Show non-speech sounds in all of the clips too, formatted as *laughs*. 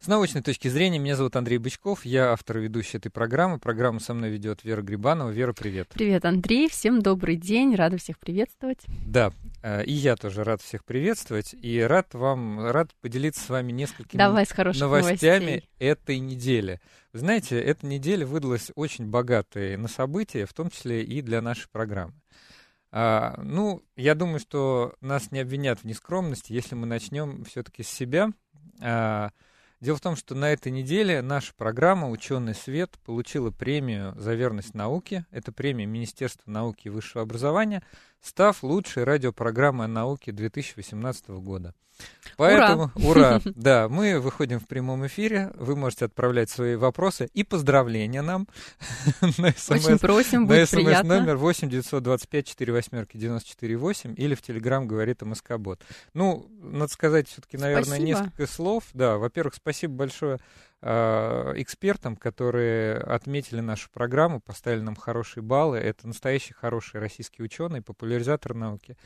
с научной точки зрения, меня зовут Андрей Бычков, я автор и ведущий этой программы. Программу со мной ведет Вера Грибанова. Вера, привет. Привет, Андрей, всем добрый день, рада всех приветствовать. Да, э, и я тоже рад всех приветствовать, и рад вам, рад поделиться с вами несколькими Давай с новостями новостей. этой недели. Вы знаете, эта неделя выдалась очень богатой на события, в том числе и для нашей программы. А, ну, я думаю, что нас не обвинят в нескромности, если мы начнем все-таки с себя. А, Дело в том, что на этой неделе наша программа «Ученый свет» получила премию за верность науке. Это премия Министерства науки и высшего образования, став лучшей радиопрограммой о науке 2018 года. Поэтому, ура! *laughs* ура! Да, мы выходим в прямом эфире. Вы можете отправлять свои вопросы и поздравления нам *laughs* на смс. Очень просим, будет на смс номер 8 925 4 восьмерки 94 8 или в Телеграм говорит МСК-бот. Ну, надо сказать все-таки, наверное, спасибо. несколько слов. Да, во-первых, спасибо большое экспертам, которые отметили нашу программу, поставили нам хорошие баллы. Это настоящие хорошие российские ученые, популяризаторы науки.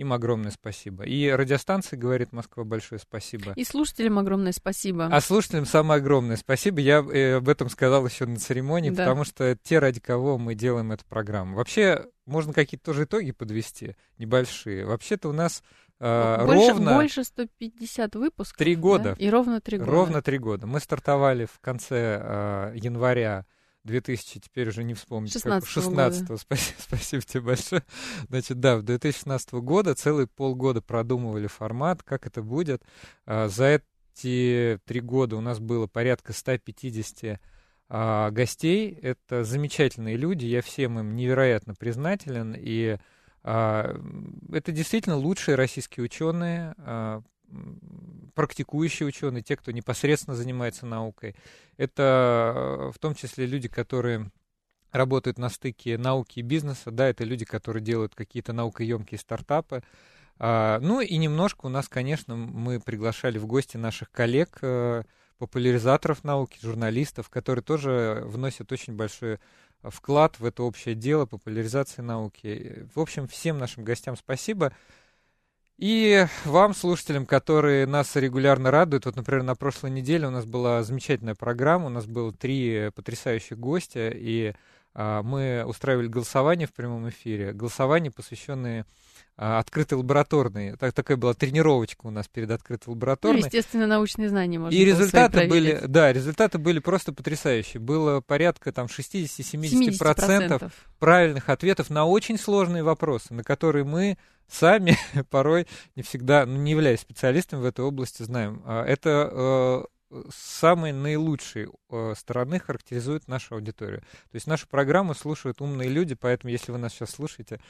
Им огромное спасибо. И радиостанции говорит Москва большое спасибо. И слушателям огромное спасибо. А слушателям самое огромное спасибо. Я э, об этом сказал еще на церемонии, да. потому что те, ради кого мы делаем эту программу. Вообще, можно какие-то тоже итоги подвести, небольшие. Вообще-то у нас э, больше, ровно... Больше 150 выпусков. Три года. Да? И ровно три года. Ровно три года. Мы стартовали в конце э, января 2000, теперь уже не вспомнить. 16 16 года. *laughs* Спасибо, спасибо тебе большое. Значит, да, в 2016 года целые полгода продумывали формат, как это будет. А, за эти три года у нас было порядка 150 а, гостей. Это замечательные люди, я всем им невероятно признателен. И это действительно лучшие российские ученые, практикующие ученые, те, кто непосредственно занимается наукой. Это э, в том числе люди, которые работают на стыке науки и бизнеса, да, это люди, которые делают какие-то наукоемкие стартапы. А, ну и немножко у нас, конечно, мы приглашали в гости наших коллег, э, популяризаторов науки, журналистов, которые тоже вносят очень большой вклад в это общее дело популяризации науки. В общем, всем нашим гостям спасибо. И вам, слушателям, которые нас регулярно радуют, вот, например, на прошлой неделе у нас была замечательная программа, у нас было три потрясающих гостя, и мы устраивали голосование в прямом эфире, голосование, посвященное а, открытой лабораторной. Так, такая была тренировочка у нас перед открытой лабораторной. Ну, естественно, научные знания можно И результаты были, да, результаты были просто потрясающие. Было порядка там 60-70% 70%. правильных ответов на очень сложные вопросы, на которые мы сами *laughs* порой не всегда, ну, не являясь специалистами в этой области, знаем. А, это самые наилучшие э, стороны характеризуют нашу аудиторию. То есть нашу программу слушают умные люди, поэтому если вы нас сейчас слушаете,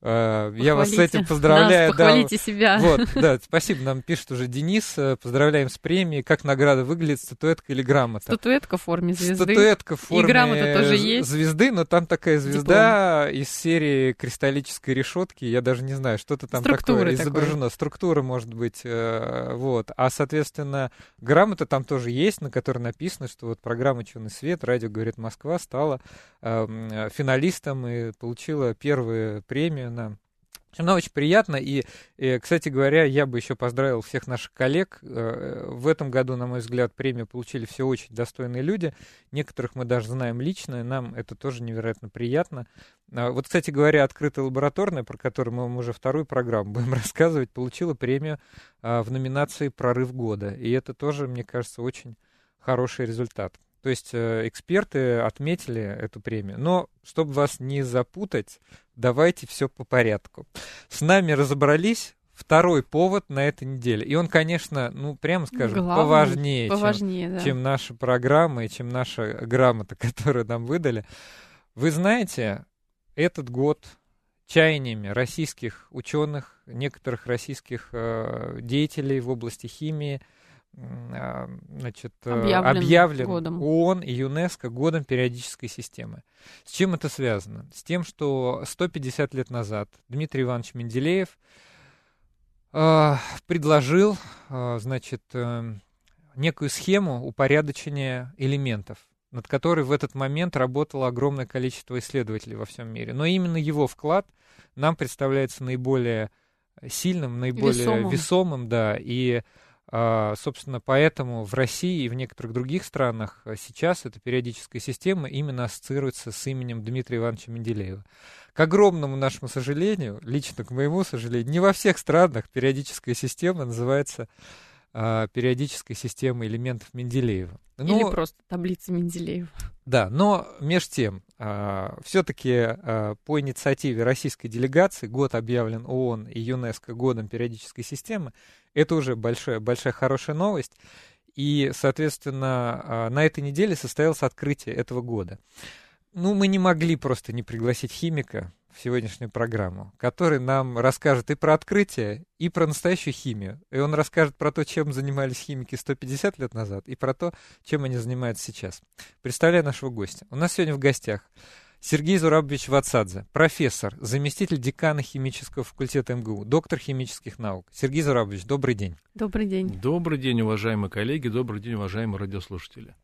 Похвалите. Э, я вас с этим поздравляю. Нас, похвалите да. себя. Вот, *laughs* да, спасибо. Нам пишет уже Денис. Э, поздравляем с премией. Как награда выглядит, статуэтка или грамота? Статуэтка в форме звезды. Статуэтка в форме И грамота тоже есть. звезды, но там такая звезда Диплом. из серии кристаллической решетки. Я даже не знаю, что-то там Структура такое изображено. Такое. Структура, может быть. Э, вот. А, соответственно, грамота там тоже есть, на которой написано, что вот программа «Ученый свет», радио «Говорит Москва» стала э, финалистом и получила первую премию на она очень приятно, и, и, кстати говоря, я бы еще поздравил всех наших коллег. Э, в этом году, на мой взгляд, премию получили все очень достойные люди. Некоторых мы даже знаем лично, и нам это тоже невероятно приятно. А, вот, кстати говоря, открытая лабораторная, про которую мы вам уже вторую программу *laughs* будем рассказывать, получила премию а, в номинации «Прорыв года». И это тоже, мне кажется, очень хороший результат. То есть э, эксперты отметили эту премию. Но, чтобы вас не запутать, давайте все по порядку. С нами разобрались. Второй повод на этой неделе. И он, конечно, ну, прямо скажем, Главный, поважнее, поважнее чем, да. чем наша программа и чем наша грамота, *laughs* которую нам выдали. Вы знаете, этот год чаяниями российских ученых, некоторых российских э, деятелей в области химии, значит, э, объявлен, объявлен годом. ООН и ЮНЕСКО годом периодической системы. С чем это связано? С тем, что 150 лет назад Дмитрий Иванович Менделеев э, предложил, э, значит, некую схему упорядочения элементов над которой в этот момент работало огромное количество исследователей во всем мире. Но именно его вклад нам представляется наиболее сильным, наиболее весомым, весомым да, и а, Собственно, поэтому в России и в некоторых других странах а, сейчас эта периодическая система именно ассоциируется с именем Дмитрия Ивановича Менделеева. К огромному нашему сожалению, лично к моему сожалению, не во всех странах периодическая система называется а, периодической системой элементов Менделеева. Но, Или просто таблица Менделеева. Да, но между тем, а, все-таки а, по инициативе российской делегации год объявлен ООН и ЮНЕСКО годом периодической системы. Это уже большая, большая хорошая новость. И, соответственно, а, на этой неделе состоялось открытие этого года. Ну, мы не могли просто не пригласить химика, в сегодняшнюю программу, который нам расскажет и про открытие, и про настоящую химию. И он расскажет про то, чем занимались химики 150 лет назад, и про то, чем они занимаются сейчас. Представляю нашего гостя. У нас сегодня в гостях Сергей Зурабович Вацадзе, профессор, заместитель декана химического факультета МГУ, доктор химических наук. Сергей Зурабович, добрый день. Добрый день. Добрый день, уважаемые коллеги, добрый день, уважаемые радиослушатели.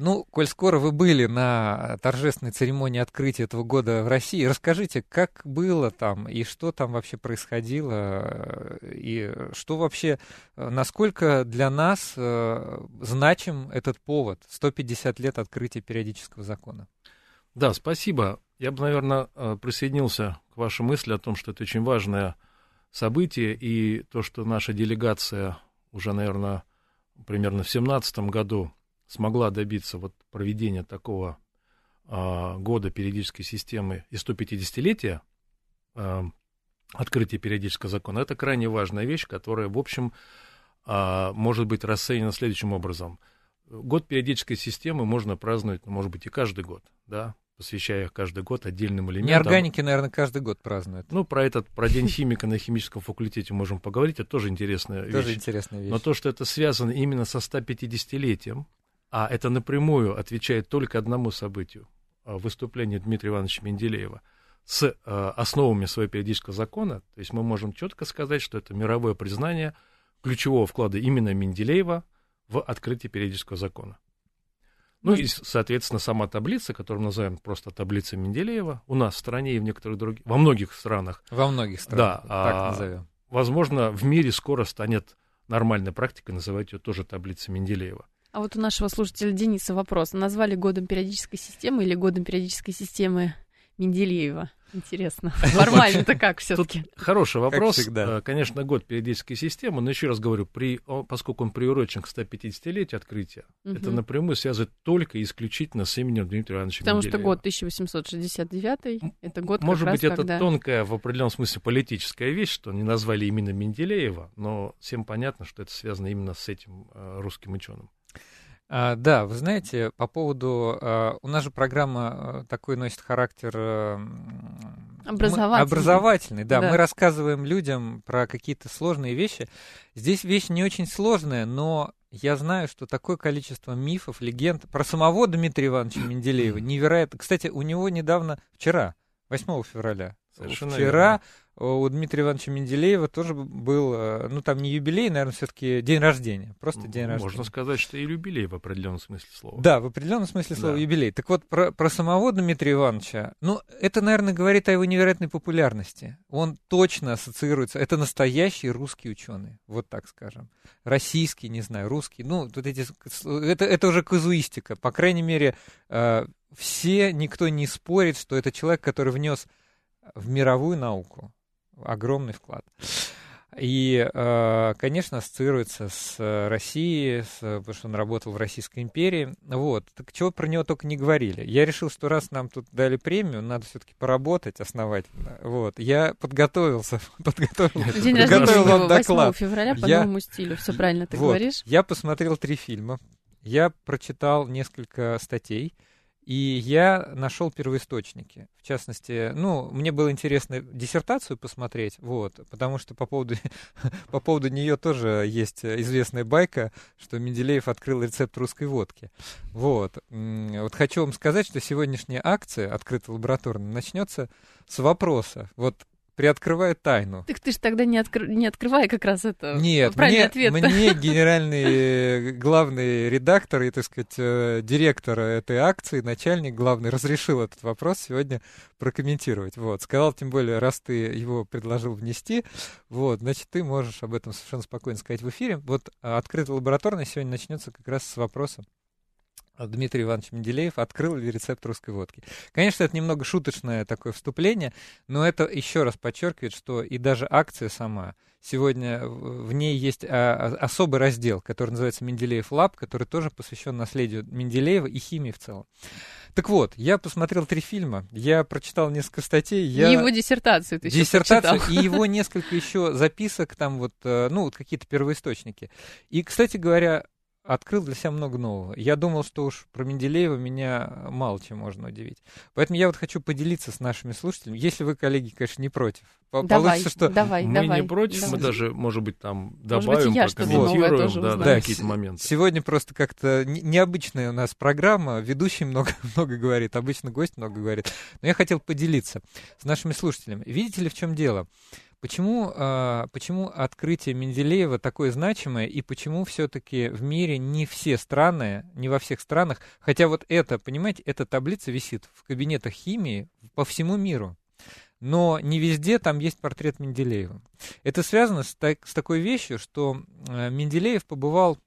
Ну, коль скоро вы были на торжественной церемонии открытия этого года в России, расскажите, как было там и что там вообще происходило, и что вообще, насколько для нас э, значим этот повод 150 лет открытия периодического закона? Да, спасибо. Я бы, наверное, э, присоединился к вашей мысли о том, что это очень важное событие, и то, что наша делегация уже, наверное, примерно в 2017 году смогла добиться вот проведения такого а, года периодической системы и 150-летия а, открытия периодического закона, это крайне важная вещь, которая, в общем, а, может быть расценена следующим образом. Год периодической системы можно праздновать, ну, может быть, и каждый год, да, посвящая каждый год отдельным элементам. Неорганики, наверное, каждый год празднуют. Ну, про этот, про День *laughs* химика на химическом факультете можем поговорить, это тоже интересная вещь. Тоже интересная вещь. Но то, что это связано именно со 150-летием, а это напрямую отвечает только одному событию а, выступлению Дмитрия Ивановича Менделеева с э, основами своего периодического закона, то есть мы можем четко сказать, что это мировое признание ключевого вклада именно Менделеева в открытие периодического закона. Ну и, соответственно, сама таблица, которую мы называем просто таблица Менделеева, у нас в стране и в некоторых других, во многих странах. Во многих странах, да, так а, назовем. Возможно, в мире скоро станет нормальной практикой называть ее тоже таблицей Менделеева. А вот у нашего слушателя Дениса вопрос. Назвали годом периодической системы или годом периодической системы Менделеева? Интересно. *laughs* Формально-то как все-таки? Хороший вопрос. Э, конечно, год периодической системы, но еще раз говорю, при, поскольку он приурочен к 150-летию открытия, угу. это напрямую связывает только и исключительно с именем Дмитрия Ивановича Потому Менделеева. что год 1869 это год Может как быть, раз, это когда... тонкая, в определенном смысле, политическая вещь, что не назвали именно Менделеева, но всем понятно, что это связано именно с этим э, русским ученым. А, да, вы знаете, по поводу... А, у нас же программа а, такой носит характер... А, образовательный. Образовательный, да. да. Мы рассказываем людям про какие-то сложные вещи. Здесь вещь не очень сложная, но я знаю, что такое количество мифов, легенд про самого Дмитрия Ивановича Менделеева невероятно. Кстати, у него недавно, вчера, 8 февраля, Совершенно вчера верно у Дмитрия Ивановича Менделеева тоже был, э, ну там не юбилей, наверное, все-таки день рождения, просто день Можно рождения. Можно сказать, что и юбилей в определенном смысле слова. Да, в определенном смысле слова да. юбилей. Так вот, про, про самого Дмитрия Ивановича, ну, это, наверное, говорит о его невероятной популярности. Он точно ассоциируется, это настоящий русский ученый, вот так скажем. Российский, не знаю, русский, ну, тут эти, это, это уже казуистика. По крайней мере, э, все, никто не спорит, что это человек, который внес в мировую науку огромный вклад. И, э, конечно, ассоциируется с Россией, с, потому что он работал в Российской империи. Вот. Так чего про него только не говорили. Я решил, что раз нам тут дали премию, надо все-таки поработать основательно. Вот. Я подготовился. *laughs* подготовил, День подготовил вам доклад. 8 февраля по я... новому стилю. Все правильно ты вот. говоришь? Я посмотрел три фильма. Я прочитал несколько статей. И я нашел первоисточники. В частности, ну, мне было интересно диссертацию посмотреть, вот, потому что по поводу, *laughs* по поводу нее тоже есть известная байка, что Менделеев открыл рецепт русской водки. Вот. Вот хочу вам сказать, что сегодняшняя акция, открытая лабораторная, начнется с вопроса. Вот приоткрывает тайну. Так ты же тогда не, откр... не открывай как раз это Нет, правильный мне, ответ. мне *laughs* генеральный э, главный редактор и, так сказать, э, директор этой акции, начальник главный, разрешил этот вопрос сегодня прокомментировать. Вот. Сказал, тем более, раз ты его предложил внести, вот, значит, ты можешь об этом совершенно спокойно сказать в эфире. Вот а, открытая лабораторная сегодня начнется как раз с вопроса Дмитрий Иванович Менделеев открыл рецепт русской водки. Конечно, это немного шуточное такое вступление, но это еще раз подчеркивает, что и даже акция сама, сегодня в ней есть а, а, особый раздел, который называется Менделеев Лаб, который тоже посвящен наследию Менделеева и химии в целом. Так вот, я посмотрел три фильма, я прочитал несколько статей. Я... И его диссертацию ты Диссертацию и его несколько еще записок, там вот, э, ну, вот какие-то первоисточники. И, кстати говоря, открыл для себя много нового. Я думал, что уж про Менделеева меня мало чем можно удивить. Поэтому я вот хочу поделиться с нашими слушателями, если вы, коллеги, конечно, не против. Давай, Получится, что давай, мы давай, не против, давай. мы даже, может быть, там добавим, может быть, прокомментируем да, да, какие-то моменты. Сегодня просто как-то необычная у нас программа, ведущий много, *laughs* много говорит, обычно гость много говорит. Но я хотел поделиться с нашими слушателями. Видите ли, в чем дело? Почему, э, почему открытие Менделеева такое значимое, и почему все-таки в мире не все страны, не во всех странах, хотя вот это, понимаете, эта таблица висит в кабинетах химии по всему миру, но не везде там есть портрет Менделеева. Это связано с, так, с такой вещью, что э, Менделеев побывал,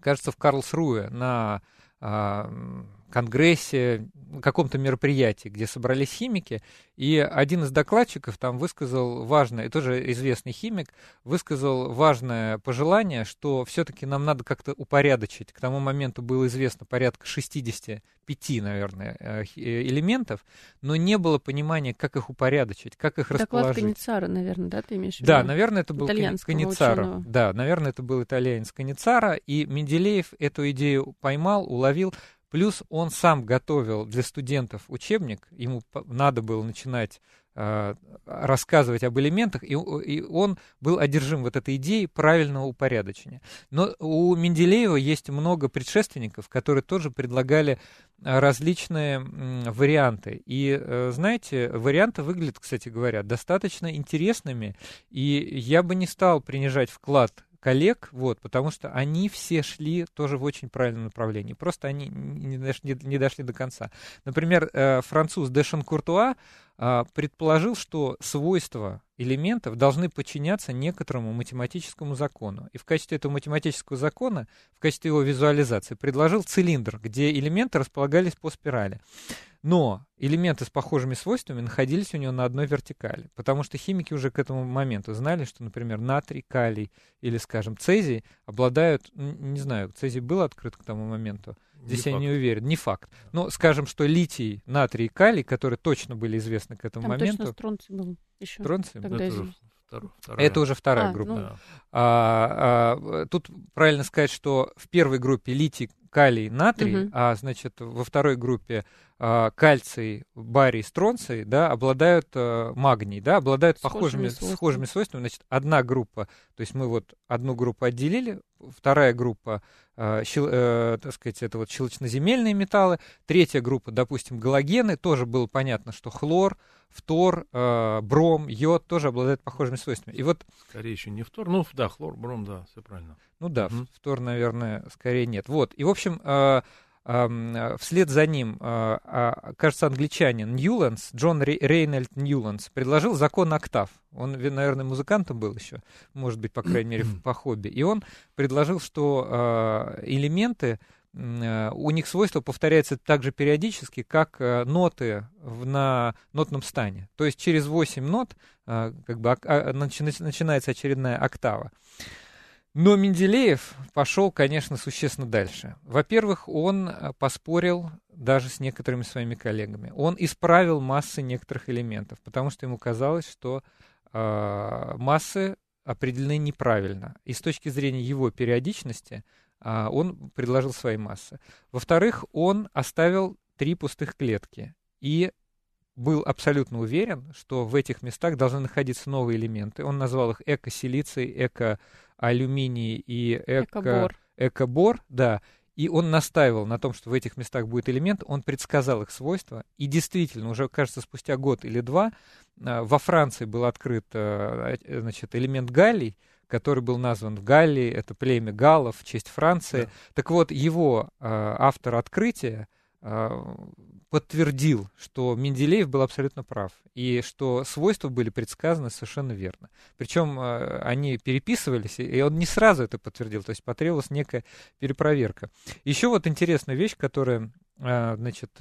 кажется, в Карлсруе на э, конгрессе, каком-то мероприятии, где собрались химики, и один из докладчиков там высказал важное, тоже известный химик, высказал важное пожелание, что все-таки нам надо как-то упорядочить. К тому моменту было известно порядка 65, наверное, э, э, элементов, но не было понимания, как их упорядочить, как их Доклад расположить. Каницара, наверное, да, ты имеешь в виду? Да, наверное, это был Каницара. Да, наверное, это был итальянец Каницара, и Менделеев эту идею поймал, уловил, Плюс он сам готовил для студентов учебник, ему надо было начинать э, рассказывать об элементах, и, и он был одержим вот этой идеей правильного упорядочения. Но у Менделеева есть много предшественников, которые тоже предлагали различные варианты. И, э, знаете, варианты выглядят, кстати говоря, достаточно интересными, и я бы не стал принижать вклад коллег, вот, потому что они все шли тоже в очень правильном направлении. Просто они не дошли, не дошли до конца. Например, э, француз Дешан Куртуа а, предположил, что свойства элементов должны подчиняться некоторому математическому закону. И в качестве этого математического закона, в качестве его визуализации, предложил цилиндр, где элементы располагались по спирали. Но элементы с похожими свойствами находились у него на одной вертикали, потому что химики уже к этому моменту знали, что, например, натрий, калий или, скажем, цезий обладают, не знаю, цезий был открыт к тому моменту, здесь не я факт. не уверен, не факт. Но скажем, что литий, натрий и калий, которые точно были известны к этому Там моменту. Точно стронций был еще. Стронций? Тогда Это вторая. Это уже вторая а, группа. Ну... А, а, тут правильно сказать, что в первой группе литий, калий, натрий, Мгм. а значит во второй группе кальций, барий, стронций, да, обладают а, магний, да, обладают Схожими похожими свойствами. схожими свойствами. Значит, одна группа, то есть мы вот одну группу отделили, вторая группа, а, щел- э, так сказать, это вот щелочноземельные металлы, третья группа, допустим, галогены, тоже было понятно, что хлор, фтор, э, бром, йод тоже обладают похожими свойствами. И вот Скорее еще не фтор, ну да, хлор, бром, да, все правильно. ну да, Мгм. фтор, наверное, скорее нет. Вот. И, в общем, э, э, вслед за ним, э, а, кажется, англичанин Ньюландс, Джон Рей- Рейнольд Ньюландс, предложил закон октав. Он, наверное, музыкантом был еще, может быть, по крайней мере, *clears throat* по хобби. И он предложил, что э, элементы, э, у них свойства повторяются так же периодически, как э, ноты в, на нотном стане. То есть через 8 нот э, как бы, а, начи- начинается очередная октава. Но Менделеев пошел, конечно, существенно дальше. Во-первых, он э, поспорил даже с некоторыми своими коллегами. Он исправил массы некоторых элементов, потому что ему казалось, что э, массы определены неправильно. И с точки зрения его периодичности а, он предложил свои массы. Во-вторых, он оставил три пустых клетки. И был абсолютно уверен, что в этих местах должны находиться новые элементы. Он назвал их эко-силиций, эко-алюминий и эко... Экобор. Экобор, да. И он настаивал на том, что в этих местах будет элемент, он предсказал их свойства, и действительно, уже, кажется, спустя год или два а, во Франции был открыт э, значит, элемент галлий, который был назван в Галлии, это племя галлов в честь Франции. Да. Так вот, его а, автор открытия а, подтвердил, что Менделеев был абсолютно прав, и что свойства были предсказаны совершенно верно. Причем э, они переписывались, и он не сразу это подтвердил, то есть потребовалась некая перепроверка. Еще вот интересная вещь, которая, э, значит,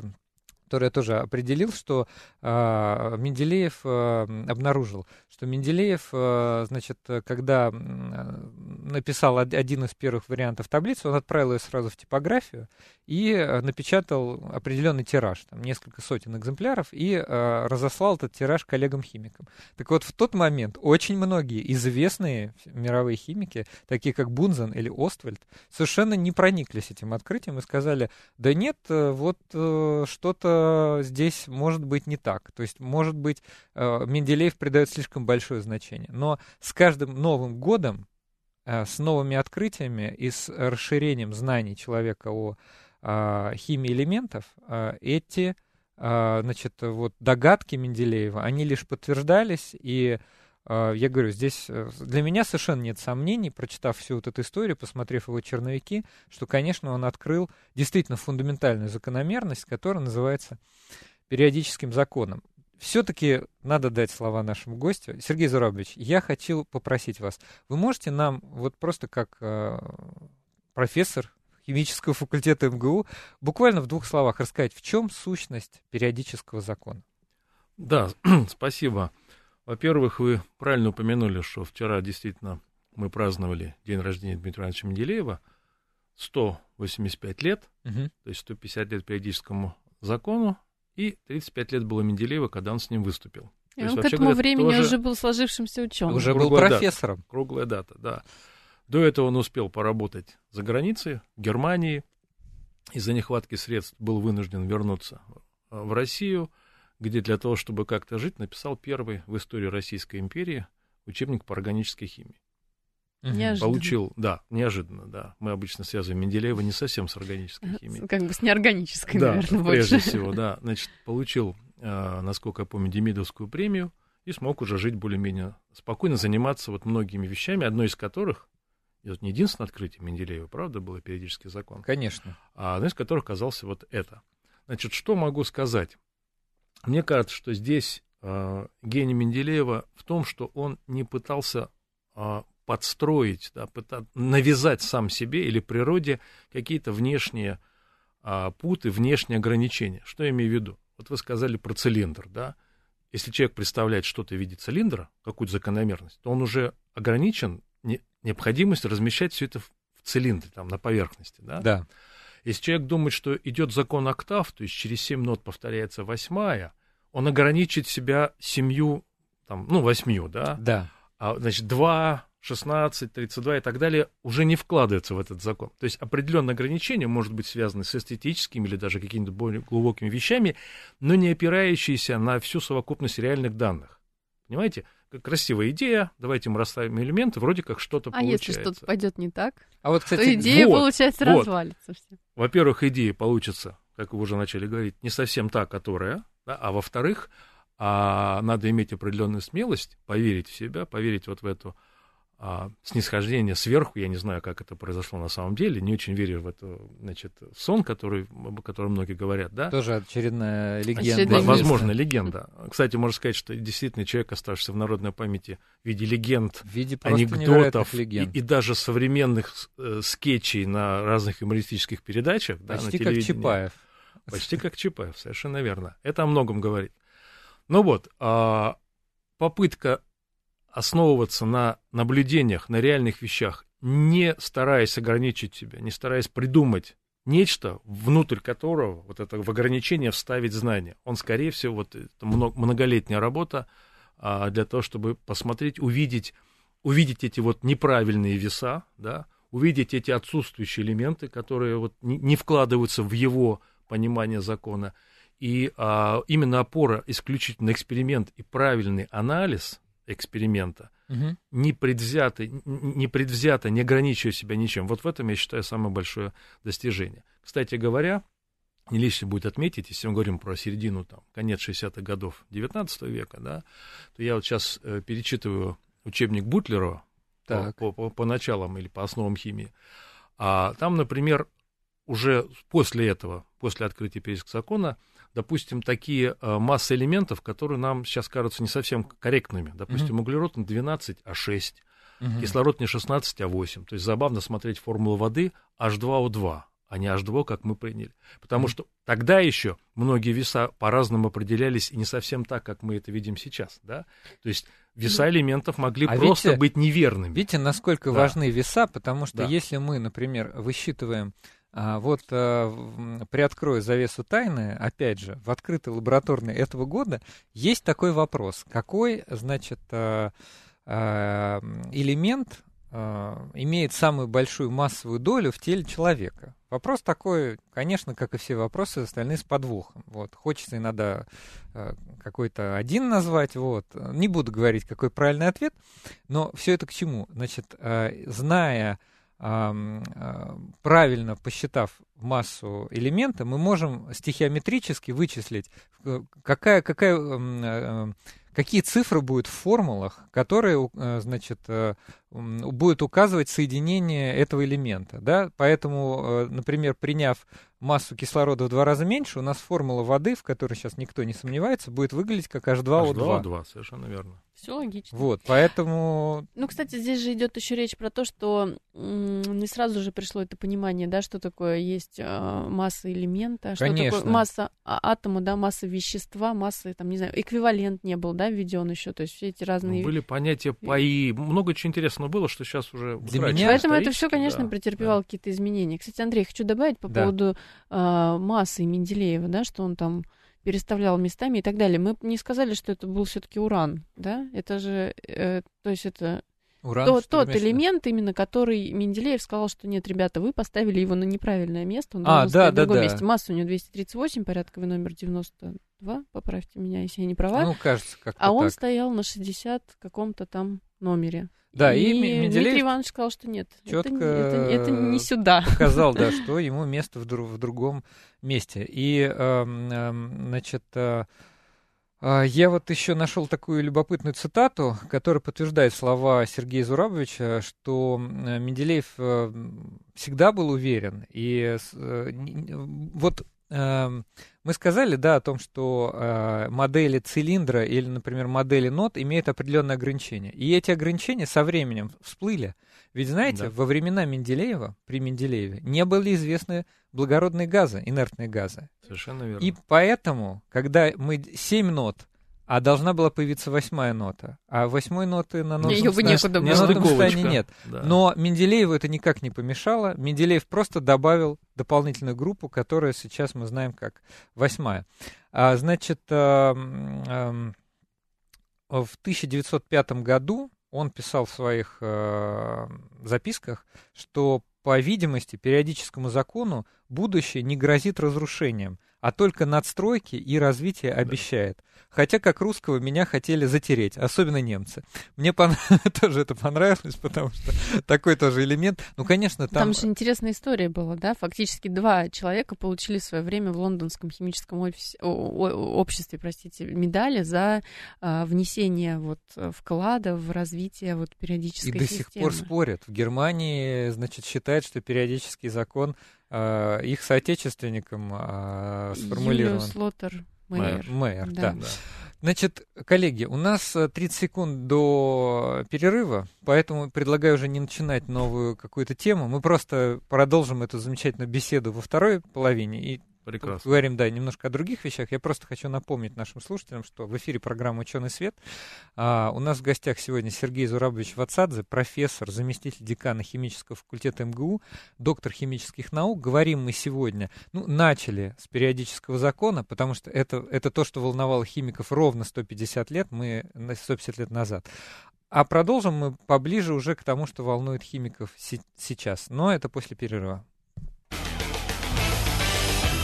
который я тоже определил, что э, Менделеев э, обнаружил, что Менделеев, э, значит, когда написал один из первых вариантов таблицы, он отправил ее сразу в типографию и напечатал определенный тираж, там несколько сотен экземпляров, и э, разослал этот тираж коллегам-химикам. Так вот, в тот момент очень многие известные мировые химики, такие как Бунзен или Оствальд, совершенно не прониклись этим открытием и сказали, да нет, вот э, что-то здесь может быть не так. То есть, может быть, э, Менделеев придает слишком большое значение. Но с каждым новым годом, э, с новыми открытиями и с расширением знаний человека о э, химии элементов, эти значит, вот догадки Менделеева, они лишь подтверждались, и а, я говорю, здесь э, для меня совершенно нет сомнений, прочитав всю вот эту историю, посмотрев его черновики, что, конечно, он открыл действительно фундаментальную закономерность, которая называется периодическим законом. Все-таки надо дать слова нашему гостю. Сергей Зурабович, я хочу попросить вас, вы можете нам вот просто как э, профессор химического факультета МГУ буквально в двух словах рассказать, в чем сущность периодического закона? Да, *clears throat* спасибо. Во-первых, вы правильно упомянули, что вчера действительно мы праздновали день рождения Дмитрия Ивановича Менделеева. 185 лет, угу. то есть 150 лет периодическому закону, и 35 лет было Менделеева, когда он с ним выступил. И то он есть, к этому говоря, времени тоже... уже был сложившимся ученым. Уже был профессором. Дата, круглая дата, да. До этого он успел поработать за границей, в Германии. Из-за нехватки средств был вынужден вернуться в Россию – где для того, чтобы как-то жить, написал первый в истории Российской империи учебник по органической химии. Неожиданно. Получил, да, неожиданно, да. Мы обычно связываем Менделеева не совсем с органической химией. Как бы с неорганической, да, наверное, прежде больше. *laughs* всего, да. Значит, получил, э, насколько я помню, Демидовскую премию и смог уже жить более-менее спокойно, заниматься вот многими вещами, одно из которых, это не единственное открытие Менделеева, правда, было периодический закон? Конечно. А одно из которых оказался вот это. Значит, что могу сказать? Мне кажется, что здесь э, гений Менделеева в том, что он не пытался э, подстроить, да, пытаться навязать сам себе или природе какие-то внешние э, путы, внешние ограничения. Что я имею в виду? Вот вы сказали про цилиндр, да? Если человек представляет что-то в виде цилиндра, какую-то закономерность, то он уже ограничен не, необходимостью размещать все это в, в цилиндре, там, на поверхности, да? Да. Если человек думает, что идет закон октав, то есть через 7 нот повторяется восьмая, он ограничит себя семью, там, ну, восьмью, да? Да. А, значит, 2, 16, 32 и так далее уже не вкладывается в этот закон. То есть определенные ограничения может быть связаны с эстетическими или даже какими-то более глубокими вещами, но не опирающиеся на всю совокупность реальных данных. Понимаете? красивая идея, давайте мы расставим элементы, вроде как что-то а получается. А если что-то пойдет не так, а вот, кстати, то идея, вот, получается, вот. развалится. Все. Во-первых, идея получится, как вы уже начали говорить, не совсем та, которая, да, а во-вторых, а, надо иметь определенную смелость, поверить в себя, поверить вот в эту а, снисхождение сверху, я не знаю, как это произошло на самом деле, не очень верю в это, значит, сон, который, о котором многие говорят, да. Тоже очередная легенда. Очередная Возможно, легенда. Кстати, можно сказать, что действительно человек, оставшийся в народной памяти в виде легенд, в виде анекдотов легенд. И, и даже современных э, скетчей на разных юмористических передачах, Почти да, на как Чапаев. Почти как Чапаев, совершенно верно. Это о многом говорит. Ну вот, а, попытка основываться на наблюдениях, на реальных вещах, не стараясь ограничить себя, не стараясь придумать нечто, внутрь которого вот это в ограничение вставить знания. Он, скорее всего, вот это многолетняя работа а, для того, чтобы посмотреть, увидеть, увидеть эти вот неправильные веса, да, увидеть эти отсутствующие элементы, которые вот не, не вкладываются в его понимания закона. И а, именно опора исключительно эксперимент и правильный анализ эксперимента, угу. не предвзято, не предвзято, не ограничивая себя ничем. Вот в этом, я считаю, самое большое достижение. Кстати говоря, не лишним будет отметить, если мы говорим про середину, там, конец 60-х годов 19 века, да, то я вот сейчас э, перечитываю учебник Бутлера по, по, по, по началам или по основам химии. А там, например, уже после этого, после открытия периодического закона, допустим, такие э, массы элементов, которые нам сейчас кажутся не совсем корректными. Допустим, mm-hmm. углерод не 12, а 6, mm-hmm. кислород не 16, а 8. То есть забавно смотреть формулу воды H2O2 а не H2, как мы приняли. Потому что тогда еще многие веса по-разному определялись и не совсем так, как мы это видим сейчас. Да? То есть веса элементов могли а просто видите, быть неверными. Видите, насколько да. важны веса, потому что да. если мы, например, высчитываем вот а, приоткрою завесу тайны, опять же, в открытой лабораторной этого года есть такой вопрос. Какой, значит, а, а, элемент а, имеет самую большую массовую долю в теле человека? Вопрос такой, конечно, как и все вопросы остальные с подвохом. Вот. Хочется иногда э, какой-то один назвать, вот. Не буду говорить, какой правильный ответ, но все это к чему? Значит, э, зная, э, правильно посчитав массу элемента, мы можем стихиометрически вычислить, какая, какая какие цифры будут в формулах, которые, э, значит, будут указывать соединение этого элемента, да, поэтому, э, например, приняв массу кислорода в два раза меньше, у нас формула воды, в которой сейчас никто не сомневается, будет выглядеть как H2O2. H2O2, совершенно верно. Все логично. Вот, поэтому... Ну, кстати, здесь же идет еще речь про то, что не сразу же пришло это понимание, да, что такое есть э, масса элемента, что Конечно. такое масса а, атома, да, масса вещества, масса, там, не знаю, эквивалент не был, да, введен еще, то есть все эти разные... Были понятия ПАИ, много чего интересного было, что сейчас уже... Для меня Поэтому это все, конечно, да, претерпевало да. какие-то изменения. Кстати, Андрей, хочу добавить по да. поводу э, массы Менделеева, да, что он там переставлял местами и так далее. Мы не сказали, что это был все-таки уран, да? Это же, э, то есть это Уран, то, тот элемент, именно который Менделеев сказал, что нет, ребята, вы поставили его на неправильное место, он а, да, да, в другом да. месте. Масса у него 238, порядковый номер 92, поправьте меня, если я не права. Ну, кажется, как А так. он стоял на 60 каком-то там номере. Да, и, и Менделеев Дмитрий Иванович сказал, что нет, четко это, это, это не сюда. Показал, да, *laughs* что ему место в, друг, в другом месте. И, э, э, значит, э, я вот еще нашел такую любопытную цитату, которая подтверждает слова Сергея Зурабовича, что Менделеев э, всегда был уверен. И э, вот эм, мы сказали, да, о том, что э, модели цилиндра или, например, модели нот имеют определенные ограничения. И эти ограничения со временем всплыли. Ведь, знаете, да. во времена Менделеева, при Менделееве, не были известны благородные газы, инертные газы. Совершенно верно. И поэтому, когда мы 7 нот а должна была появиться восьмая нота. А восьмой ноты на нотном, Ее бы некуда на нотном состоянии нет. Да. Но Менделееву это никак не помешало. Менделеев просто добавил дополнительную группу, которая сейчас мы знаем как восьмая. А, значит, а, а, в 1905 году он писал в своих а, записках, что по видимости, периодическому закону будущее не грозит разрушением, а только надстройки и развитие обещает. Хотя как русского меня хотели затереть, особенно немцы. Мне пон... *laughs* тоже это понравилось, потому что такой тоже элемент. Ну, конечно, там... Там же интересная история была, да? Фактически два человека получили в свое время в лондонском химическом офисе... обществе, простите, медали за а, внесение вот вклада в развитие вот периодической системы. И до сих пор спорят. В Германии, значит, считают, что периодический закон э, их соотечественникам э, сформулирован. Юлиус Лотер Мэйер. Мэйер, да. да. Значит, коллеги, у нас 30 э, секунд до перерыва, поэтому предлагаю уже не начинать новую какую-то тему. Мы просто продолжим эту замечательную беседу во второй половине и Прекрасно. Говорим, да, немножко о других вещах. Я просто хочу напомнить нашим слушателям, что в эфире программа «Ученый свет». А, у нас в гостях сегодня Сергей Зурабович Вацадзе, профессор, заместитель декана химического факультета МГУ, доктор химических наук. Говорим мы сегодня, ну, начали с периодического закона, потому что это, это то, что волновало химиков ровно 150 лет, мы 150 лет назад. А продолжим мы поближе уже к тому, что волнует химиков сейчас. Но это после перерыва.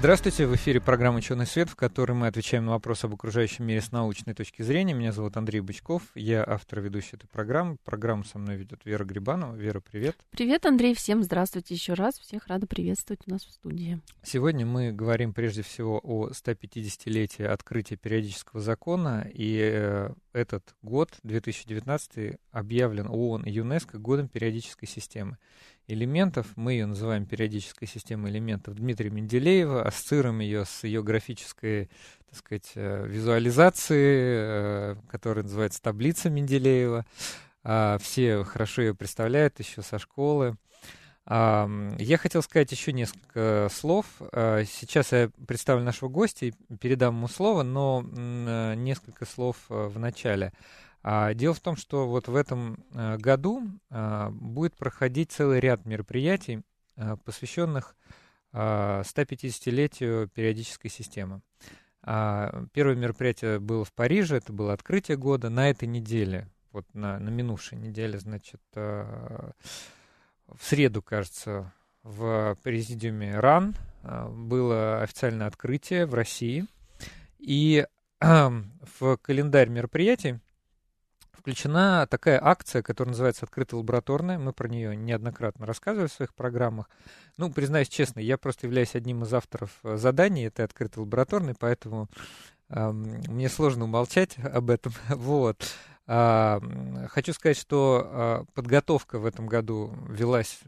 Здравствуйте, в эфире программа «Ученый свет», в которой мы отвечаем на вопросы об окружающем мире с научной точки зрения. Меня зовут Андрей Бычков, я автор и ведущий этой программы. Программу со мной ведет Вера Грибанова. Вера, привет. Привет, Андрей, всем здравствуйте еще раз. Всех рада приветствовать у нас в студии. Сегодня мы говорим прежде всего о 150-летии открытия периодического закона, и э, этот год, 2019, объявлен ООН и ЮНЕСКО годом периодической системы элементов. Мы ее называем периодической системой элементов Дмитрия Менделеева, ассоциируем ее с ее графической, так сказать, э, визуализацией, э, которая называется таблица Менделеева. А, все хорошо ее представляют еще со школы. Я хотел сказать еще несколько слов. А, сейчас я представлю нашего гостя и передам ему слово, но э, несколько слов в начале. А дело в том, что вот в этом э, году а, будет проходить целый ряд мероприятий, а, посвященных 150-летию периодической системы. Первое мероприятие было в Париже, это было открытие года. На этой неделе, вот на, на минувшей неделе, значит, в среду, кажется, в президиуме РАН было официальное открытие в России. И *clears throat* в календарь мероприятий включена такая акция, которая называется «Открытая лабораторная». Мы про нее неоднократно рассказывали в своих программах. Ну, признаюсь честно, я просто являюсь одним из авторов э, заданий этой открытой лабораторной, поэтому э, мне сложно умолчать об этом. *laughs* вот. А, хочу сказать, что а, подготовка в этом году велась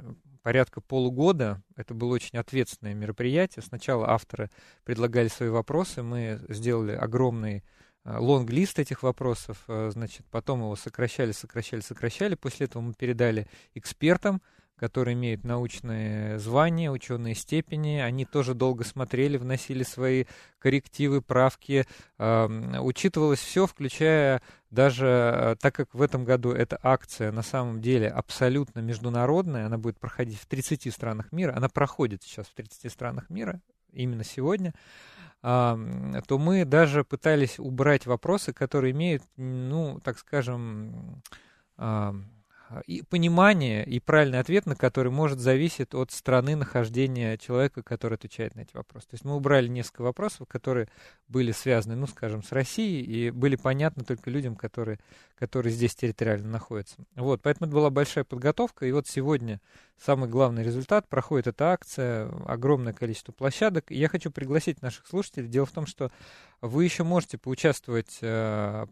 порядка полугода. Это было очень ответственное мероприятие. Сначала авторы предлагали свои вопросы, мы сделали огромный лонг-лист этих вопросов, э, значит, потом его сокращали, сокращали, сокращали. После этого мы передали экспертам, которые имеют научные звания, ученые степени. Они тоже долго смотрели, вносили свои коррективы, правки. Э, учитывалось все, включая даже, э, так как в этом году эта акция на самом деле абсолютно международная, она будет проходить в 30 странах мира, она проходит сейчас в 30 странах мира, именно сегодня то мы даже пытались убрать вопросы, которые имеют, ну, так скажем, и понимание и правильный ответ, на который может зависеть от страны нахождения человека, который отвечает на эти вопросы. То есть мы убрали несколько вопросов, которые были связаны, ну, скажем, с Россией и были понятны только людям, которые, которые здесь территориально находятся. Вот, поэтому это была большая подготовка, и вот сегодня самый главный результат, проходит эта акция, огромное количество площадок, и я хочу пригласить наших слушателей. Дело в том, что вы еще можете поучаствовать, э,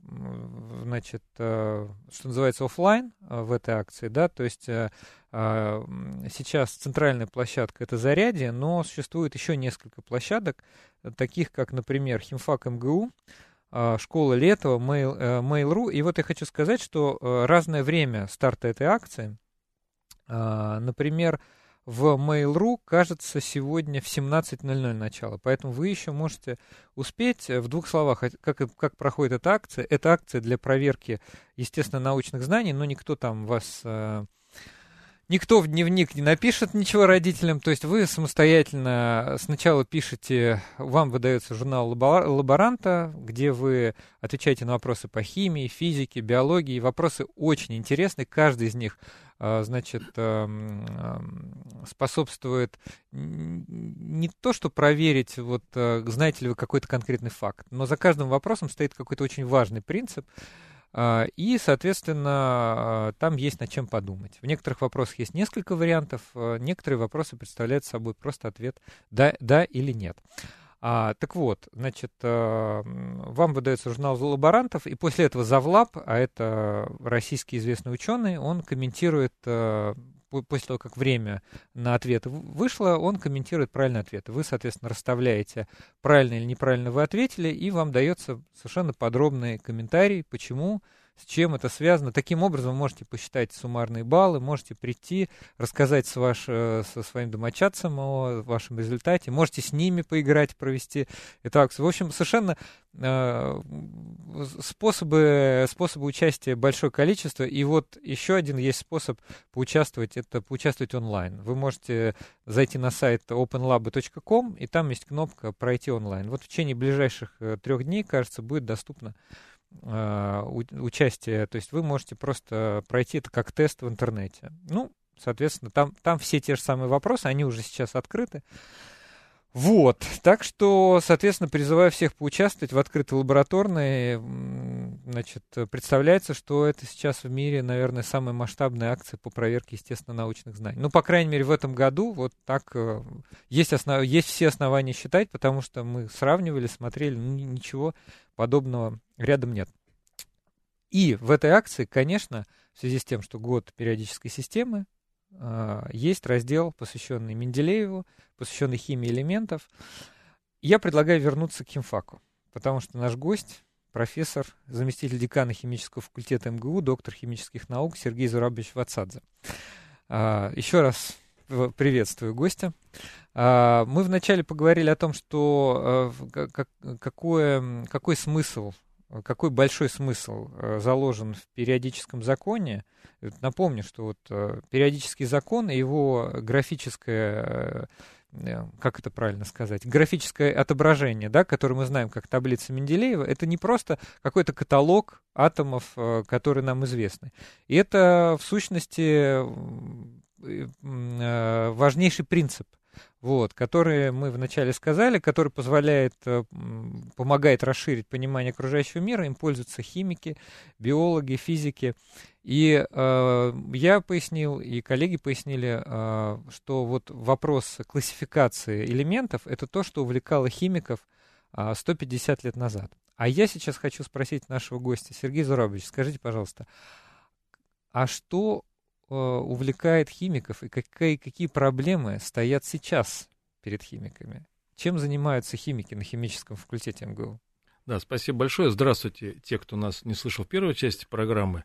значит, э, что называется, офлайн э, в этой акции, да, то есть сейчас центральная площадка это Зарядье, но существует еще несколько площадок, таких как, например, Химфак МГУ, Школа Летова, Mail.ru. И вот я хочу сказать, что разное время старта этой акции, например, в Mail.ru, кажется, сегодня в 17.00 начало. Поэтому вы еще можете успеть. В двух словах, как, как проходит эта акция. Это акция для проверки, естественно, научных знаний, но никто там вас... Э, никто в дневник не напишет ничего родителям, то есть вы самостоятельно сначала пишете, вам выдается журнал лаборанта, где вы отвечаете на вопросы по химии, физике, биологии. Вопросы очень интересны, каждый из них а, значит, способствует не то, что проверить, вот а, знаете ли вы какой-то конкретный факт, но за каждым вопросом стоит какой-то очень важный принцип, а, и, соответственно, там есть над чем подумать. В некоторых вопросах есть несколько вариантов, некоторые вопросы представляют собой просто ответ «да, да или нет». А, так вот, значит, э, вам выдается журнал лаборантов, и после этого Завлаб, а это российский известный ученый, он комментирует э, после того, как время на ответы вышло, он комментирует правильный ответ. Вы, соответственно, расставляете, правильно или неправильно вы ответили, и вам дается совершенно подробный комментарий, почему с чем это связано. Таким образом, можете посчитать суммарные баллы, можете прийти, рассказать с ваш, э, со своим домочадцам о вашем результате, можете с ними поиграть, провести эту акцию. В общем, совершенно э, способы, способы участия большое количество. И вот еще один есть способ поучаствовать, это поучаствовать онлайн. Вы можете зайти на сайт openlab.com, и там есть кнопка «Пройти онлайн». Вот в течение ближайших э, трех дней, кажется, будет доступно участие, то есть вы можете просто пройти это как тест в интернете. Ну, соответственно, там, там все те же самые вопросы, они уже сейчас открыты. Вот, так что, соответственно, призываю всех поучаствовать в открытой лабораторной. Значит, представляется, что это сейчас в мире, наверное, самая масштабная акция по проверке естественно-научных знаний. Ну, по крайней мере, в этом году вот так э, есть, основ... есть все основания считать, потому что мы сравнивали, смотрели, ну, ничего подобного рядом нет. И в этой акции, конечно, в связи с тем, что год периодической системы, есть раздел, посвященный Менделееву, посвященный химии элементов. Я предлагаю вернуться к химфаку, потому что наш гость, профессор, заместитель декана химического факультета МГУ, доктор химических наук Сергей Зурабович Вацадзе. А, еще раз приветствую гостя. А, мы вначале поговорили о том, что какое, какой смысл какой большой смысл э, заложен в периодическом законе. Напомню, что вот э, периодический закон и его графическое э, как это правильно сказать, графическое отображение, да, которое мы знаем как таблица Менделеева, это не просто какой-то каталог атомов, которые нам известны. И это, в сущности, важнейший принцип вот, которые мы вначале сказали, который позволяет, э, помогает расширить понимание окружающего мира, им пользуются химики, биологи, физики. И э, я пояснил, и коллеги пояснили, э, что вот вопрос классификации элементов это то, что увлекало химиков э, 150 лет назад. А я сейчас хочу спросить нашего гостя, Сергей Зурабович, скажите, пожалуйста, а что увлекает химиков и какие, какие проблемы стоят сейчас перед химиками? Чем занимаются химики на химическом факультете МГУ? Да, спасибо большое. Здравствуйте, те, кто нас не слышал в первой части программы.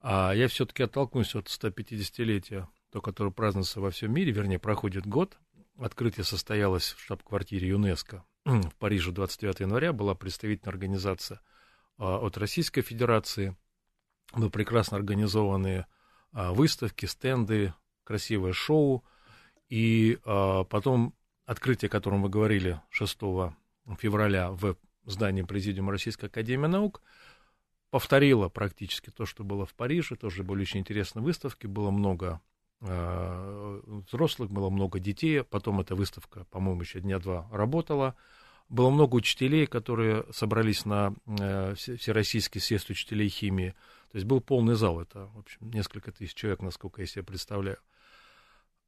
А я все-таки оттолкнусь от 150-летия, то, которое празднуется во всем мире, вернее, проходит год. Открытие состоялось в штаб-квартире ЮНЕСКО в Париже 29 января. Была представительная организация а, от Российской Федерации. Были прекрасно организованные выставки, стенды, красивое шоу. И а, потом открытие, о котором вы говорили 6 февраля в здании Президиума Российской Академии Наук, повторило практически то, что было в Париже. Тоже были очень интересные выставки, было много э, взрослых, было много детей. Потом эта выставка, по-моему, еще дня два работала. Было много учителей, которые собрались на э, Всероссийский съезд учителей химии. То есть был полный зал, это, в общем, несколько тысяч человек, насколько я себе представляю.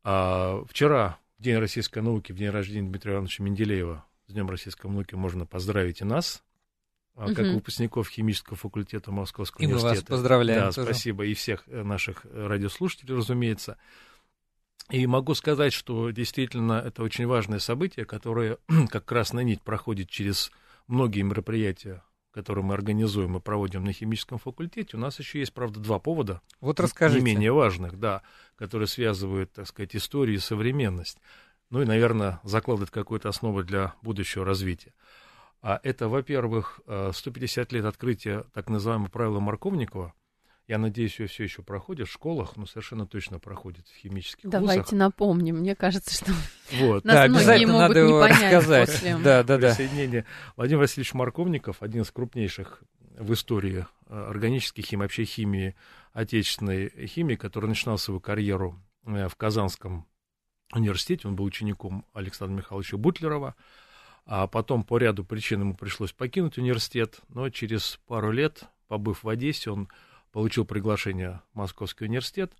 А вчера, в День российской науки, в день рождения Дмитрия Ивановича Менделеева, с Днем российской науки можно поздравить и нас, угу. как выпускников химического факультета Московского и университета. И мы вас поздравляем. Да, тоже. спасибо, и всех э, наших радиослушателей, разумеется. И могу сказать, что действительно это очень важное событие, которое *clears throat* как красная нить проходит через многие мероприятия который мы организуем и проводим на химическом факультете, у нас еще есть, правда, два повода. Вот расскажите. Не менее важных, да, которые связывают, так сказать, историю и современность. Ну и, наверное, закладывают какую-то основу для будущего развития. А это, во-первых, 150 э, лет открытия так называемого правила Марковникова, я надеюсь, ее все еще проходит в школах, но совершенно точно проходит в химических Давайте вузах. напомним. Мне кажется, что вот. нас да, многие могут надо не понять рассказать. после да, да, да. присоединения. Владимир Васильевич Марковников, один из крупнейших в истории э, органической химии, вообще химии, отечественной химии, который начинал свою карьеру э, в Казанском университете. Он был учеником Александра Михайловича Бутлерова. А потом по ряду причин ему пришлось покинуть университет, но через пару лет, побыв в Одессе, он получил приглашение в Московский университет,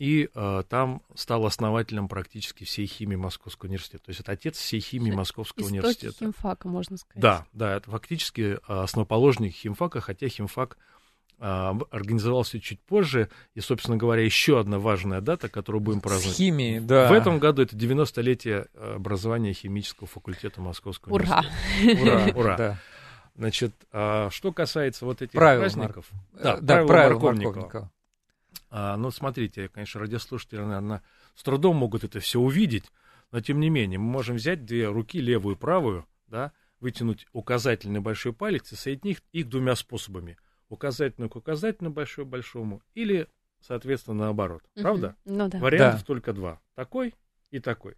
и э, там стал основателем практически всей химии Московского университета. То есть это отец всей химии Московского Истоки университета. химфака, можно сказать. Да, да, это фактически а, основоположник химфака, хотя химфак э, организовался чуть позже. И, собственно говоря, еще одна важная дата, которую будем праздновать. С химией, да. В этом году это 90-летие образования химического факультета Московского ура. университета. Ура! Ура! *laughs* Значит, а, что касается вот этих правил праздников, Марк... да, да, правила Марковникова. Марковникова. А, ну, смотрите, конечно, радиослушатели, наверное, с трудом могут это все увидеть, но тем не менее, мы можем взять две руки, левую и правую, да, вытянуть указательный большой палец и соединить их двумя способами. Указательную к указательному большой большому или, соответственно, наоборот. Правда? Ну да. Вариантов да. только два. Такой и такой.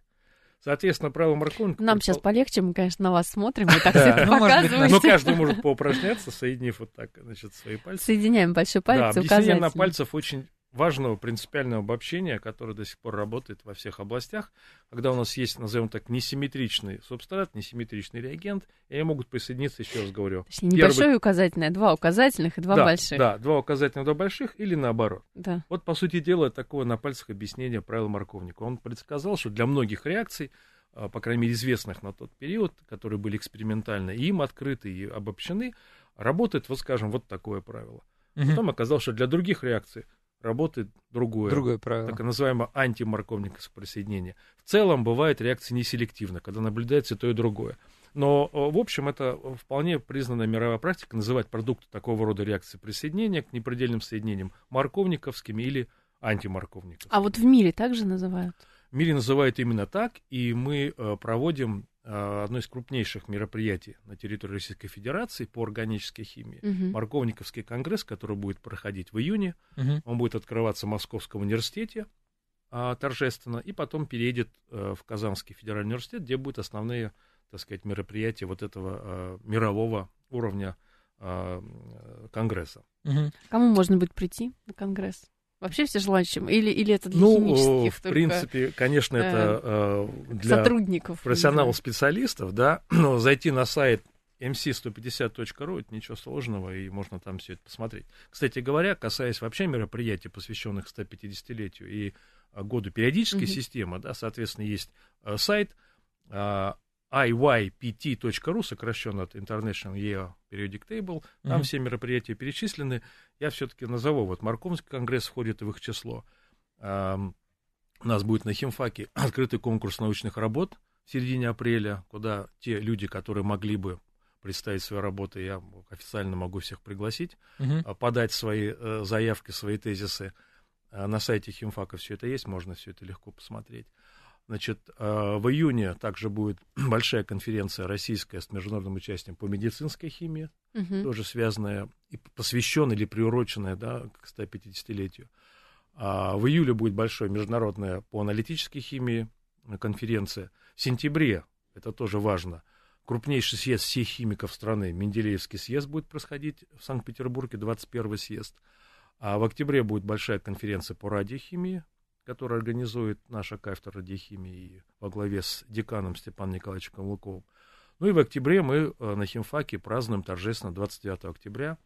Соответственно, правило марконика... Нам сейчас полегче, мы, конечно, на вас смотрим, вы *laughs* так все ну, показываете. Но каждый может поупражняться, соединив вот так, значит, свои пальцы. Соединяем большой палец да, и указательный. на пальцев очень важного принципиального обобщения, которое до сих пор работает во всех областях, когда у нас есть, назовем так, несимметричный субстрат, несимметричный реагент, и они могут присоединиться, еще раз говорю. Точнее, небольшое Первый... указательное, два указательных и два да, больших. Да, два указательных, два больших, или наоборот. Да. Вот, по сути дела, такое на пальцах объяснение правила Марковника. Он предсказал, что для многих реакций, а, по крайней мере, известных на тот период, которые были экспериментально, им открыты и обобщены, работает, вот скажем, вот такое правило. Угу. Потом оказалось, что для других реакций работает другое, другое правило. так называемое антимарковниковое присоединение. В целом бывает реакция неселективна, когда наблюдается то, и другое. Но, в общем, это вполне признанная мировая практика называть продукты такого рода реакции присоединения к непредельным соединениям марковниковскими или антимарковниковскими. А вот в мире также называют? В мире называют именно так, и мы э, проводим э, одно из крупнейших мероприятий на территории Российской Федерации по органической химии. Угу. Марковниковский конгресс, который будет проходить в июне. Угу. Он будет открываться в Московском университете а, торжественно, и потом переедет а, в Казанский федеральный университет, где будут основные, так сказать, мероприятия вот этого а, мирового уровня а, конгресса. Угу. Кому можно будет прийти на конгресс? Вообще все желающим? Или, или это для ну, химических в только, принципе, конечно, это э, для сотрудников, профессионалов-специалистов, да, *clears throat* но зайти на сайт mc150.ru, это ничего сложного, и можно там все это посмотреть. Кстати говоря, касаясь вообще мероприятий, посвященных 150-летию и году периодической mm-hmm. системы, да, соответственно, есть э, сайт э, IYPT.ru, сокращенно от International Year Periodic Table, там mm-hmm. все мероприятия перечислены. Я все-таки назову, вот Марковский конгресс входит в их число. Um, у нас будет на химфаке *clears throat* открытый конкурс научных работ в середине апреля, куда те люди, которые могли бы представить свои работы, я официально могу всех пригласить, uh-huh. подать свои э, заявки, свои тезисы. Э, на сайте химфака все это есть, можно все это легко посмотреть. Значит, э, в июне также будет *clears throat* большая конференция российская с международным участием по медицинской химии, угу. тоже связанная и посвященная или приуроченная да, к 150-летию. А в июле будет большая международная по аналитической химии конференция. В сентябре, это тоже важно, крупнейший съезд всех химиков страны, Менделеевский съезд будет происходить в Санкт-Петербурге, 21 съезд. А в октябре будет большая конференция по радиохимии, который организует наша кафедра радиохимии во главе с деканом Степаном Николаевичем Каблуковым. Ну и в октябре мы э, на химфаке празднуем торжественно 29 октября,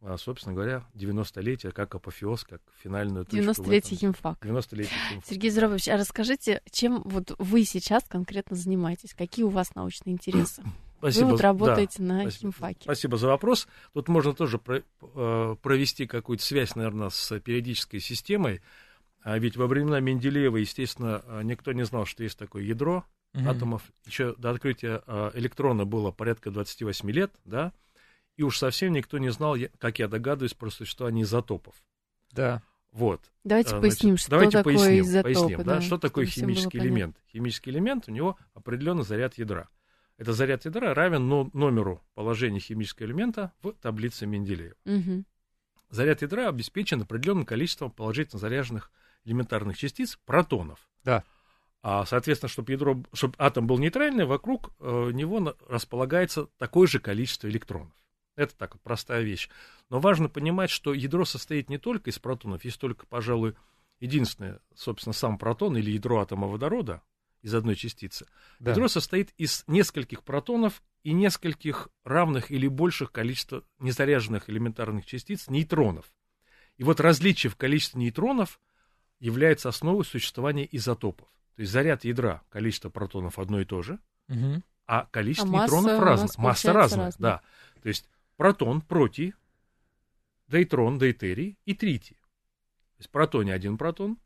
э, собственно говоря, 90-летие, как апофеоз, как финальную точку. 90-летие химфак. 90-летие *laughs* химфак. Сергей Здорович, а расскажите, чем вот вы сейчас конкретно занимаетесь? Какие у вас научные интересы? *coughs* Спасибо. Вы вот работаете да, на спасибо, химфаке. Спасибо за вопрос. Тут можно тоже э, провести какую-то связь, наверное, с периодической системой. А ведь во времена Менделеева, естественно, а, никто не знал, что есть такое ядро mm-hmm. атомов. Еще до открытия а, электрона было порядка 28 лет, да, и уж совсем никто не знал, как я догадываюсь, про существование изотопов. Да. Вот. Давайте Значит, поясним, что давайте такое поясним, изотопы. Поясним, да, да, что такое химический элемент. Химический элемент, у него определенный заряд ядра. Это заряд ядра равен номеру положения химического элемента в таблице Менделеева. Угу. Заряд ядра обеспечен определенным количеством положительно заряженных элементарных частиц, протонов. Да. А, соответственно, чтобы, ядро, чтобы атом был нейтральный, вокруг э, него располагается такое же количество электронов. Это так вот простая вещь. Но важно понимать, что ядро состоит не только из протонов, есть только, пожалуй, единственное, собственно, сам протон или ядро атома водорода из одной частицы. Да. Ядро состоит из нескольких протонов и нескольких равных или больших количества незаряженных элементарных частиц нейтронов. И вот различие в количестве нейтронов – является основой существования изотопов. То есть заряд ядра, количество протонов одно и то же, угу. а количество а нейтронов разное. Масса разная, разная, да. То есть протон, протий, дейтрон, дейтерий и тритий. То есть в протоне один протон,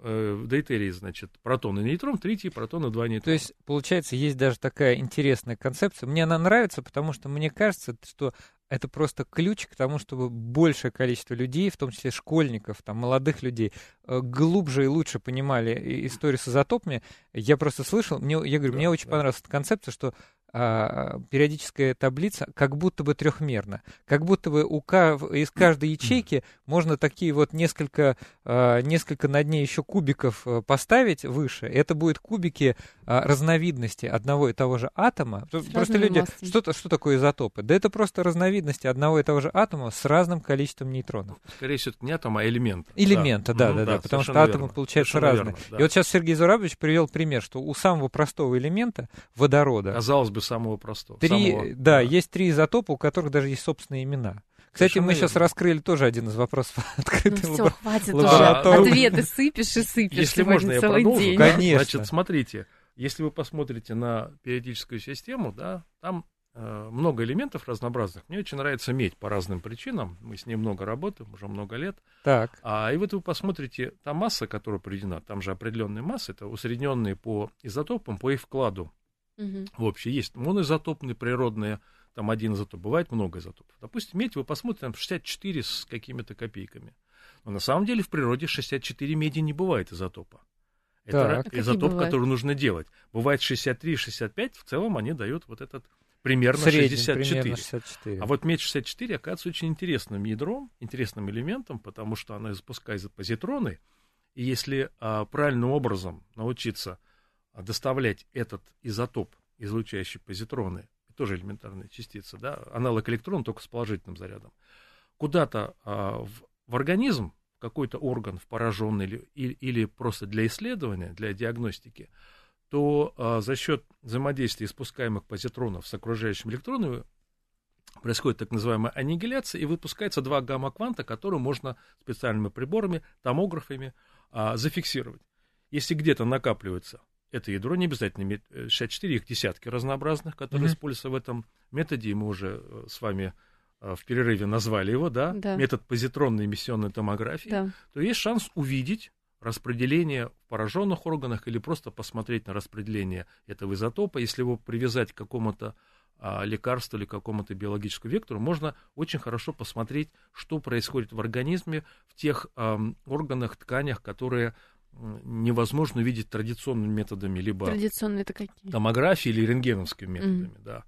э, в дейтерии, значит, протон и нейтрон, тритий, протон и два нейтрона. То есть, получается, есть даже такая интересная концепция. Мне она нравится, потому что мне кажется, что это просто ключ к тому, чтобы большее количество людей, в том числе школьников, там, молодых людей, э, глубже и лучше понимали историю с изотопами. Я просто слышал, мне, я говорю, да, мне очень да. понравилась эта концепция, что а, периодическая таблица как будто бы трехмерна. Как будто бы у, из каждой ячейки можно такие вот несколько, а, несколько на дне еще кубиков э, поставить выше. Это будут кубики а, разновидности одного и того же атома. С просто люди, что, что такое изотопы? Да это просто разновидности одного и того же атома с разным количеством нейтронов. Скорее всего, это не атома, а элемента. Элемента, да, да, да, да, да потому что атомы верно. получаются совершенно разные. Верно, да. И вот сейчас Сергей Зурабович привел пример, что у самого простого элемента водорода... Казалось бы, самого простого. Три, самого, да, да, есть три изотопа, у которых даже есть собственные имена. Кстати, Совершенно мы верно. сейчас раскрыли тоже один из вопросов *laughs* открытой ну, все, хватит лаборатории. уже. Ответы сыпешь и сыпешь. Если можно, я продолжу. День. Конечно. Значит, смотрите, если вы посмотрите на периодическую систему, да, там э, много элементов разнообразных. Мне очень нравится медь по разным причинам. Мы с ней много работаем, уже много лет. Так. А, и вот вы посмотрите, та масса, которая приведена, там же определенные массы, это усредненные по изотопам, по их вкладу Угу. В есть моноизотопные природные, там один изотоп, бывает много изотопов. Допустим, медь вы посмотрите, там 64 с какими-то копейками. Но на самом деле в природе 64 меди не бывает изотопа. Это так. изотоп, который нужно делать. Бывает 63-65, в целом они дают вот этот примерно, Средний, 64. примерно 64. А вот медь 64 оказывается очень интересным ядром, интересным элементом, потому что она запускает позитроны. И если а, правильным образом научиться доставлять этот изотоп, излучающий позитроны, тоже элементарная частица, да, аналог электрона, только с положительным зарядом, куда-то а, в, в организм, в какой-то орган, в пораженный или, или, или просто для исследования, для диагностики, то а, за счет взаимодействия испускаемых позитронов с окружающим электроном происходит так называемая аннигиляция, и выпускается два гамма-кванта, которые можно специальными приборами, томографами а, зафиксировать. Если где-то накапливается это ядро не обязательно иметь 64, их десятки разнообразных, которые mm-hmm. используются в этом методе, и мы уже э, с вами э, в перерыве назвали его, да, да. метод позитронной эмиссионной томографии, да. то есть шанс увидеть распределение в пораженных органах или просто посмотреть на распределение этого изотопа. Если его привязать к какому-то а, лекарству или какому-то биологическому вектору, можно очень хорошо посмотреть, что происходит в организме в тех а, органах, тканях, которые невозможно увидеть традиционными методами, либо Традиционные это какие? томографии или рентгеновскими методами, mm. да.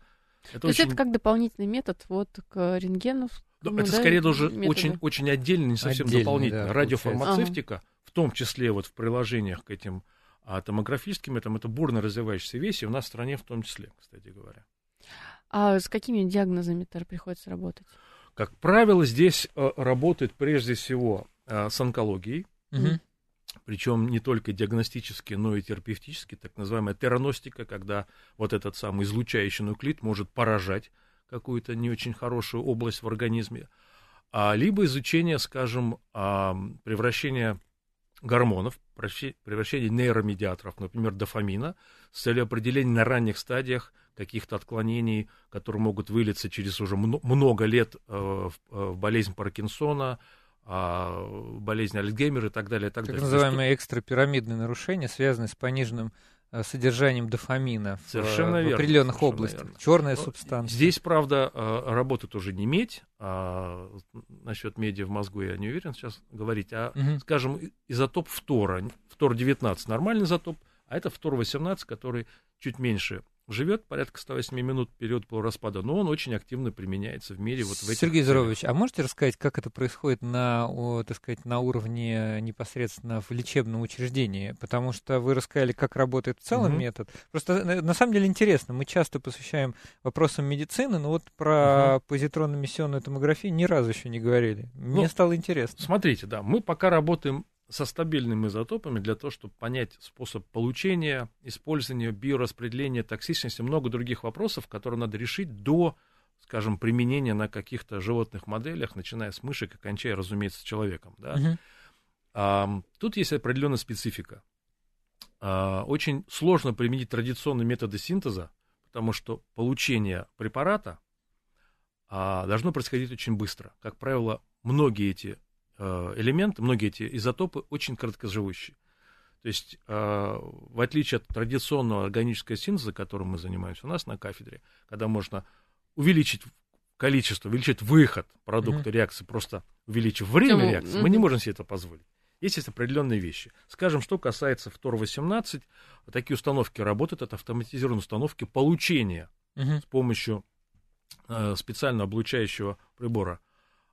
Это То очень... есть это как дополнительный метод вот к рентгену? Ну, это да, скорее даже очень, очень отдельно, не совсем Отдельный, дополнительно. Да, Радиофармацевтика, ага. в том числе вот в приложениях к этим а, томографическим, это, это бурно развивающаяся вещь, и у нас в стране в том числе, кстати говоря. А с какими диагнозами тогда приходится работать? Как правило, здесь э, работает прежде всего э, с онкологией. Угу причем не только диагностически, но и терапевтически, так называемая тераностика, когда вот этот самый излучающий нуклид может поражать какую-то не очень хорошую область в организме, а, либо изучение, скажем, а, превращения гормонов, превращения нейромедиаторов, например, дофамина, с целью определения на ранних стадиях каких-то отклонений, которые могут вылиться через уже много лет э, в болезнь Паркинсона, болезнь Альцгеймера и так далее. И так, так далее. называемые экстрапирамидные нарушения, связанные с пониженным э, содержанием дофамина совершенно в, верно, в определенных совершенно областях. Верно. Черная Но субстанция. Здесь, правда, э, работает уже не медь. А насчет меди в мозгу я не уверен сейчас говорить. А, угу. скажем, изотоп фтора. Фтор-19 нормальный изотоп, а это фтор-18, который чуть меньше живет порядка 108 минут период полураспада, но он очень активно применяется в мире вот в этих Сергей Здорович, а можете рассказать, как это происходит на, о, так сказать, на уровне непосредственно в лечебном учреждении? Потому что вы рассказали, как работает в целом угу. метод. Просто на самом деле интересно, мы часто посвящаем вопросам медицины, но вот про угу. позитронно-эмиссионную томографию ни разу еще не говорили. Мне ну, стало интересно. Смотрите, да, мы пока работаем со стабильными изотопами для того, чтобы понять способ получения, использования, биораспределения, токсичности, много других вопросов, которые надо решить до, скажем, применения на каких-то животных моделях, начиная с мышек и кончая, разумеется, человеком. Да? Uh-huh. А, тут есть определенная специфика. А, очень сложно применить традиционные методы синтеза, потому что получение препарата а, должно происходить очень быстро. Как правило, многие эти элементы, многие эти изотопы очень короткоживущие. То есть, э, в отличие от традиционного органического синтеза, которым мы занимаемся у нас на кафедре, когда можно увеличить количество, увеличить выход продукта mm-hmm. реакции, просто увеличив время Тем... реакции, mm-hmm. мы не можем себе это позволить. Есть, есть определенные вещи. Скажем, что касается Фтор-18, такие установки работают, это автоматизированные установки получения с помощью э, специально облучающего прибора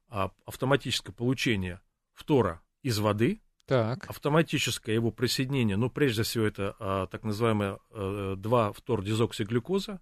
автоматическое получение фтора из воды, так. автоматическое его присоединение, ну, прежде всего, это а, так называемое а, 2-фтор-дезоксиглюкоза,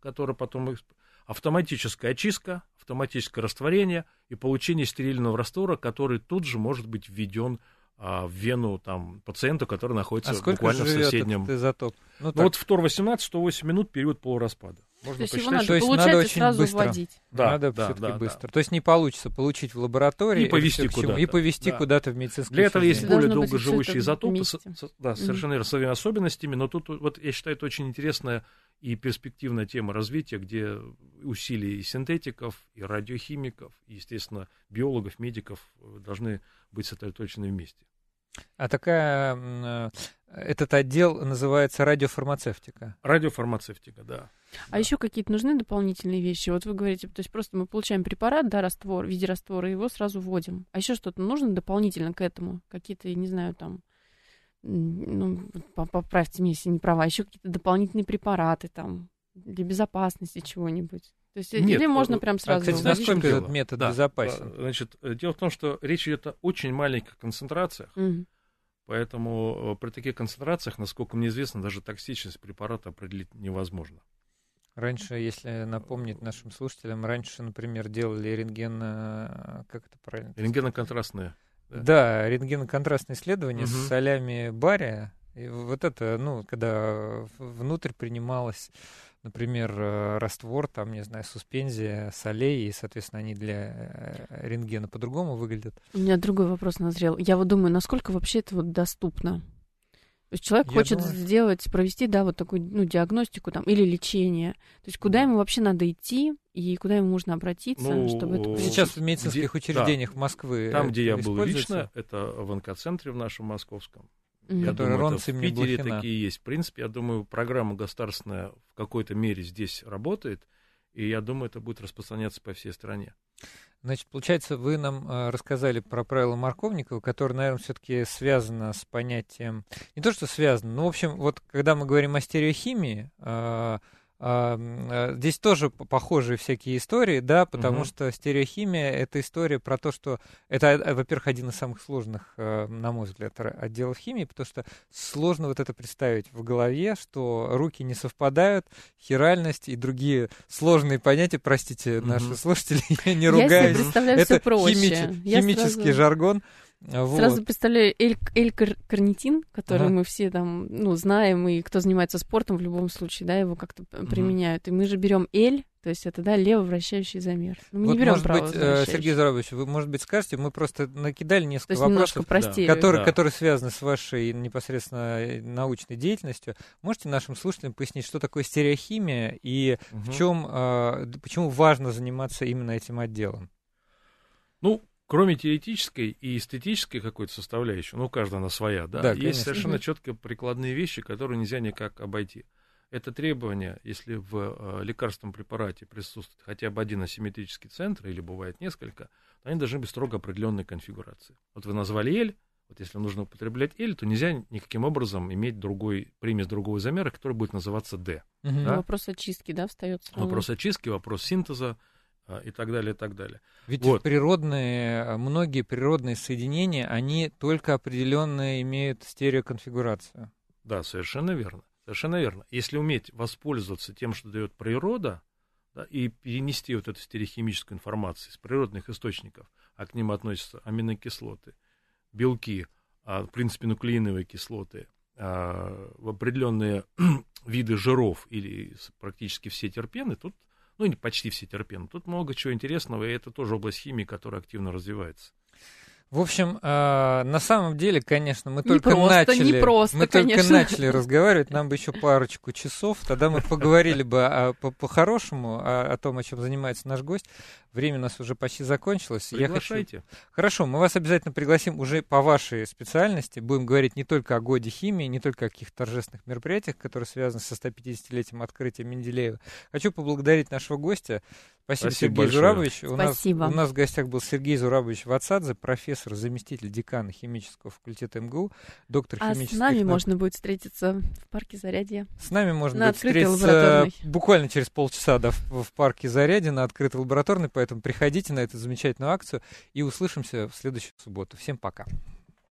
которая потом автоматическая очистка, автоматическое растворение и получение стерильного раствора, который тут же может быть введен а, в вену там, пациенту, который находится а буквально в соседнем. Этот изотоп? Ну, ну вот фтор 18 108 минут период полураспада. Можно То есть его надо, То есть надо очень сразу быстро. вводить. Да, надо да, все-таки да, быстро. Да. То есть не получится получить в лаборатории и повести куда-то. И повести да. куда-то в медицинскую Для этого есть более долгоживущие изотопы, с, с, да, совершенно верно, с своими особенностями, но тут вот я считаю, это очень интересная и перспективная тема развития, где усилия и синтетиков, и радиохимиков, и, естественно, биологов, медиков э, должны быть сосредоточены вместе. А такая, э, этот отдел называется радиофармацевтика. Радиофармацевтика, да. А еще какие-то нужны дополнительные вещи? Вот вы говорите, то есть просто мы получаем препарат, да, раствор, в виде раствора, и его сразу вводим. А еще что-то нужно дополнительно к этому? Какие-то, не знаю, там, ну, поправьте меня, если не права, еще какие-то дополнительные препараты там для безопасности чего-нибудь. То есть Нет, или можно э, прям сразу... А, кстати, насколько этот метод да, безопасен? Значит, э, дело в том, что речь идет о очень маленьких концентрациях, угу. поэтому э, при таких концентрациях, насколько мне известно, даже токсичность препарата определить невозможно. Раньше, если напомнить нашим слушателям, раньше, например, делали рентген... Как это правильно? Рентгеноконтрастные. Да, да рентгеноконтрастные исследования угу. с солями бария. И вот это, ну, когда внутрь принималось например, э, раствор, там, не знаю, суспензия солей, и, соответственно, они для э, рентгена по-другому выглядят. У меня другой вопрос назрел. Я вот думаю, насколько вообще это вот доступно? То есть человек Я хочет думаю... сделать, провести, да, вот такую, ну, диагностику там или лечение. То есть куда ему вообще надо идти и куда ему можно обратиться, ну, чтобы это Сейчас в медицинских где, учреждениях да, Москвы Там, где я был лично, это в онкоцентре в нашем московском. Я Который думаю, это в Питере такие есть. В принципе, я думаю, программа государственная в какой-то мере здесь работает, и я думаю, это будет распространяться по всей стране. Значит, получается, вы нам э, рассказали про правила Марковникова, которое, наверное, все-таки связано с понятием... Не то, что связано, но, в общем, вот когда мы говорим о стереохимии, э, здесь тоже похожие всякие истории, да, потому угу. что стереохимия это история про то, что это, э, во-первых, один из самых сложных, э, на мой взгляд, отделов химии, потому что сложно вот это представить в голове, что руки не совпадают, хиральность и другие сложные понятия, простите, угу. наши слушатели, *laughs* я не ругаюсь. Я это химич, химический сразу... жаргон. Вот. Сразу представляю L-карнитин, который ага. мы все там, ну, знаем, и кто занимается спортом в любом случае, да, его как-то угу. применяют. И мы же берем L, то есть это, да, левовращающий замер. Ну, мы вот, не берем может быть, э, Сергей Зарович, вы, может быть, скажете, мы просто накидали несколько вопросов, простее. которые, да. которые связаны с вашей непосредственно э, научной деятельностью. Можете нашим слушателям пояснить, что такое стереохимия и угу. в чем, э, почему важно заниматься именно этим отделом? Ну, кроме теоретической и эстетической какой-то составляющей, ну, у каждого она своя, да, да есть конечно. совершенно четко прикладные вещи, которые нельзя никак обойти. Это требование, если в э, лекарственном препарате присутствует хотя бы один асимметрический центр, или бывает несколько, то они должны быть строго определенной конфигурации. Вот вы назвали L, вот если нужно употреблять L, то нельзя никаким образом иметь другой, примесь другого замера, который будет называться D. Угу. Да? Вопрос очистки, да, встает? Вопрос очистки, вопрос синтеза, и так далее, и так далее. Ведь вот. природные, многие природные соединения, они только определенно имеют стереоконфигурацию. Да, совершенно верно. Совершенно верно. Если уметь воспользоваться тем, что дает природа, да, и перенести вот эту стереохимическую информацию из природных источников, а к ним относятся аминокислоты, белки, а, в принципе, нуклеиновые кислоты, а, в определенные *clears throat* виды жиров или практически все терпены, тут ну, почти все терпены. Тут много чего интересного, и это тоже область химии, которая активно развивается. В общем, э, на самом деле, конечно, мы не только просто, начали, не просто, мы конечно. только начали разговаривать, нам бы еще парочку часов, тогда мы поговорили бы о, по, по-хорошему о, о том, о чем занимается наш гость. Время у нас уже почти закончилось. Приглашайте. Я хочу... Хорошо, мы вас обязательно пригласим уже по вашей специальности. Будем говорить не только о годе химии, не только о каких-то торжественных мероприятиях, которые связаны со 150-летием открытия Менделеева. Хочу поблагодарить нашего гостя. Спасибо, Спасибо Сергей большое. Зурабович. У Спасибо. Нас, у нас в гостях был Сергей Зурабович Вацадзе, профессор, заместитель декана химического факультета МГУ, доктор а химических с нами наук. можно будет встретиться в парке Зарядье. С нами можно будет встретиться буквально через полчаса да, в, в парке Зарядье на открытой лабораторной, поэтому приходите на эту замечательную акцию и услышимся в следующую субботу. Всем пока.